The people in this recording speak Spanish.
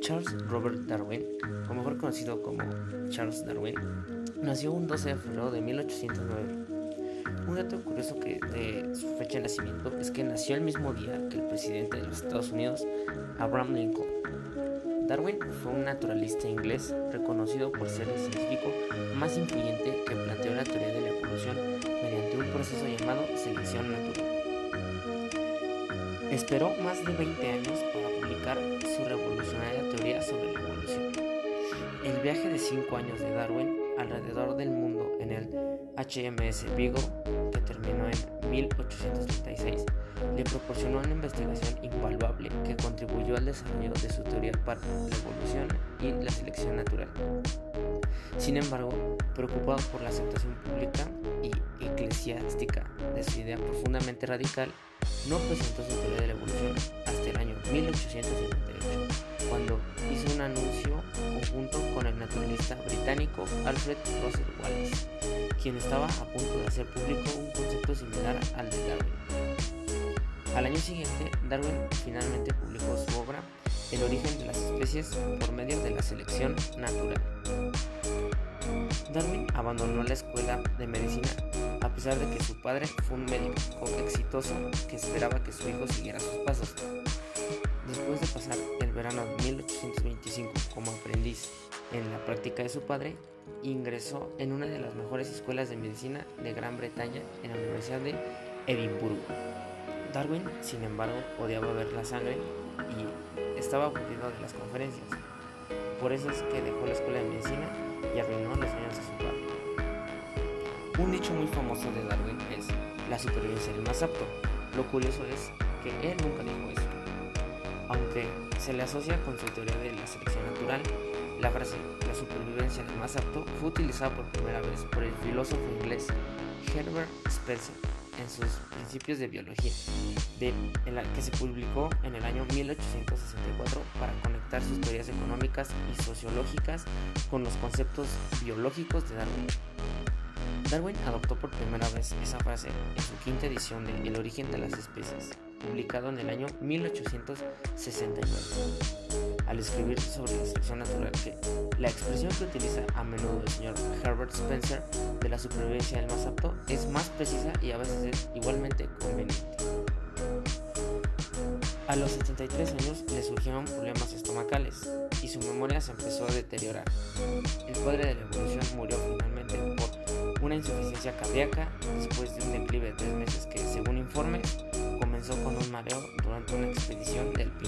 Charles Robert Darwin, o mejor conocido como Charles Darwin, nació un 12 de febrero de 1809. Un dato curioso que de su fecha de nacimiento es que nació el mismo día que el presidente de los Estados Unidos, Abraham Lincoln. Darwin fue un naturalista inglés reconocido por ser el científico más influyente que planteó la teoría de la evolución mediante un proceso llamado selección natural. Esperó más de 20 años para publicar su revolucionaria teoría sobre la evolución. El viaje de 5 años de Darwin alrededor del mundo en el HMS Beagle, que terminó en 1836, le proporcionó una investigación invaluable que contribuyó al desarrollo de su teoría para la evolución y la selección natural. Sin embargo, preocupado por la aceptación pública y eclesiástica de su idea profundamente radical, no presentó su teoría de la evolución hasta el año 1858, cuando hizo un anuncio conjunto con el naturalista británico Alfred Russel Wallace, quien estaba a punto de hacer público un concepto similar al de Darwin. Al año siguiente, Darwin finalmente publicó su obra El origen de las especies por medio de la selección natural. Darwin abandonó la escuela de medicina a pesar de que su padre fue un médico exitoso que esperaba que su hijo siguiera sus pasos. Después de pasar el verano de 1825 como aprendiz en la práctica de su padre, ingresó en una de las mejores escuelas de medicina de Gran Bretaña en la Universidad de Edimburgo. Darwin, sin embargo, odiaba ver la sangre y estaba aburrido de las conferencias. Por eso es que dejó la escuela de medicina y arruinó los sueños de su padre. Un dicho muy famoso de Darwin es la supervivencia del más apto. Lo curioso es que él nunca dijo eso. Aunque se le asocia con su teoría de la selección natural, la frase la supervivencia del más apto fue utilizada por primera vez por el filósofo inglés Herbert Spencer en sus Principios de Biología, de, en la que se publicó en el año 1864 para conectar sus teorías económicas y sociológicas con los conceptos biológicos de Darwin. Darwin adoptó por primera vez esa frase en su quinta edición de El origen de las especies, publicado en el año 1869 al escribir sobre la selección natural que la expresión que utiliza a menudo el señor Herbert Spencer de la supervivencia del más apto es más precisa y a veces es igualmente conveniente. A los 73 años le surgieron problemas estomacales y su memoria se empezó a deteriorar. El padre de la evolución murió finalmente por una insuficiencia cardíaca después de un declive de tres meses que, según informes, comenzó con un mareo durante una expedición de alpinismo.